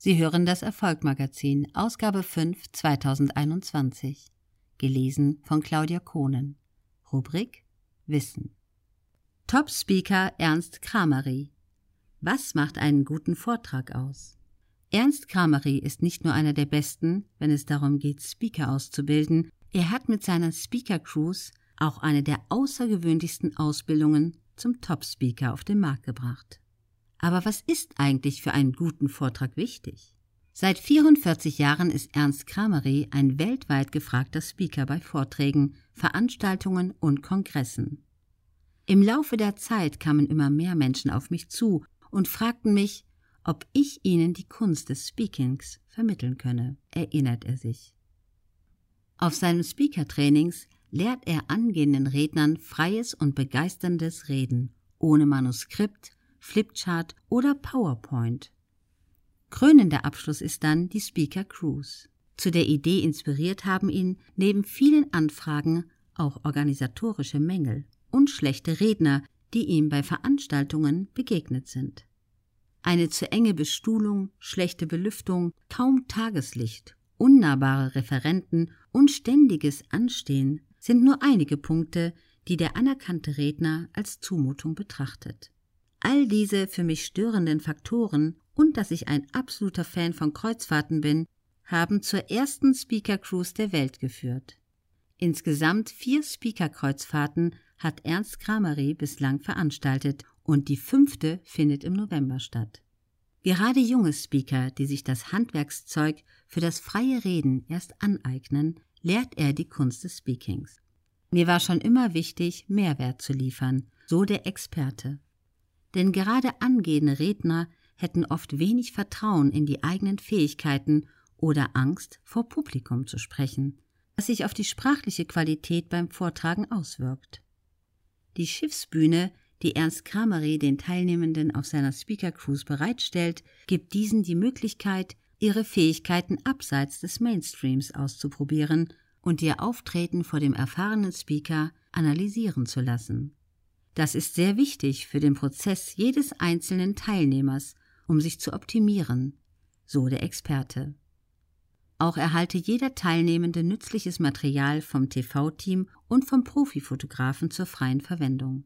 Sie hören das Erfolgmagazin, Ausgabe 5 2021. Gelesen von Claudia Kohnen. Rubrik Wissen. Top Speaker Ernst Kramery. Was macht einen guten Vortrag aus? Ernst Kramery ist nicht nur einer der besten, wenn es darum geht, Speaker auszubilden, er hat mit seiner Speaker Cruise auch eine der außergewöhnlichsten Ausbildungen zum Top Speaker auf den Markt gebracht. Aber was ist eigentlich für einen guten Vortrag wichtig? Seit 44 Jahren ist Ernst Kramery ein weltweit gefragter Speaker bei Vorträgen, Veranstaltungen und Kongressen. Im Laufe der Zeit kamen immer mehr Menschen auf mich zu und fragten mich, ob ich ihnen die Kunst des Speakings vermitteln könne, erinnert er sich. Auf seinen Speaker-Trainings lehrt er angehenden Rednern freies und begeisterndes Reden, ohne Manuskript, Flipchart oder PowerPoint. Krönender Abschluss ist dann die Speaker Cruise. Zu der Idee inspiriert haben ihn neben vielen Anfragen auch organisatorische Mängel und schlechte Redner, die ihm bei Veranstaltungen begegnet sind. Eine zu enge Bestuhlung, schlechte Belüftung, kaum Tageslicht, unnahbare Referenten und ständiges Anstehen sind nur einige Punkte, die der anerkannte Redner als Zumutung betrachtet. All diese für mich störenden Faktoren und dass ich ein absoluter Fan von Kreuzfahrten bin, haben zur ersten Speaker Cruise der Welt geführt. Insgesamt vier Speaker-Kreuzfahrten hat Ernst Kramery bislang veranstaltet und die fünfte findet im November statt. Gerade junge Speaker, die sich das Handwerkszeug für das freie Reden erst aneignen, lehrt er die Kunst des Speakings. Mir war schon immer wichtig, Mehrwert zu liefern, so der Experte denn gerade angehende Redner hätten oft wenig Vertrauen in die eigenen Fähigkeiten oder Angst, vor Publikum zu sprechen, was sich auf die sprachliche Qualität beim Vortragen auswirkt. Die Schiffsbühne, die Ernst Kramery den Teilnehmenden auf seiner Speaker Cruise bereitstellt, gibt diesen die Möglichkeit, ihre Fähigkeiten abseits des Mainstreams auszuprobieren und ihr Auftreten vor dem erfahrenen Speaker analysieren zu lassen. Das ist sehr wichtig für den Prozess jedes einzelnen Teilnehmers, um sich zu optimieren, so der Experte. Auch erhalte jeder Teilnehmende nützliches Material vom TV-Team und vom Profifotografen zur freien Verwendung.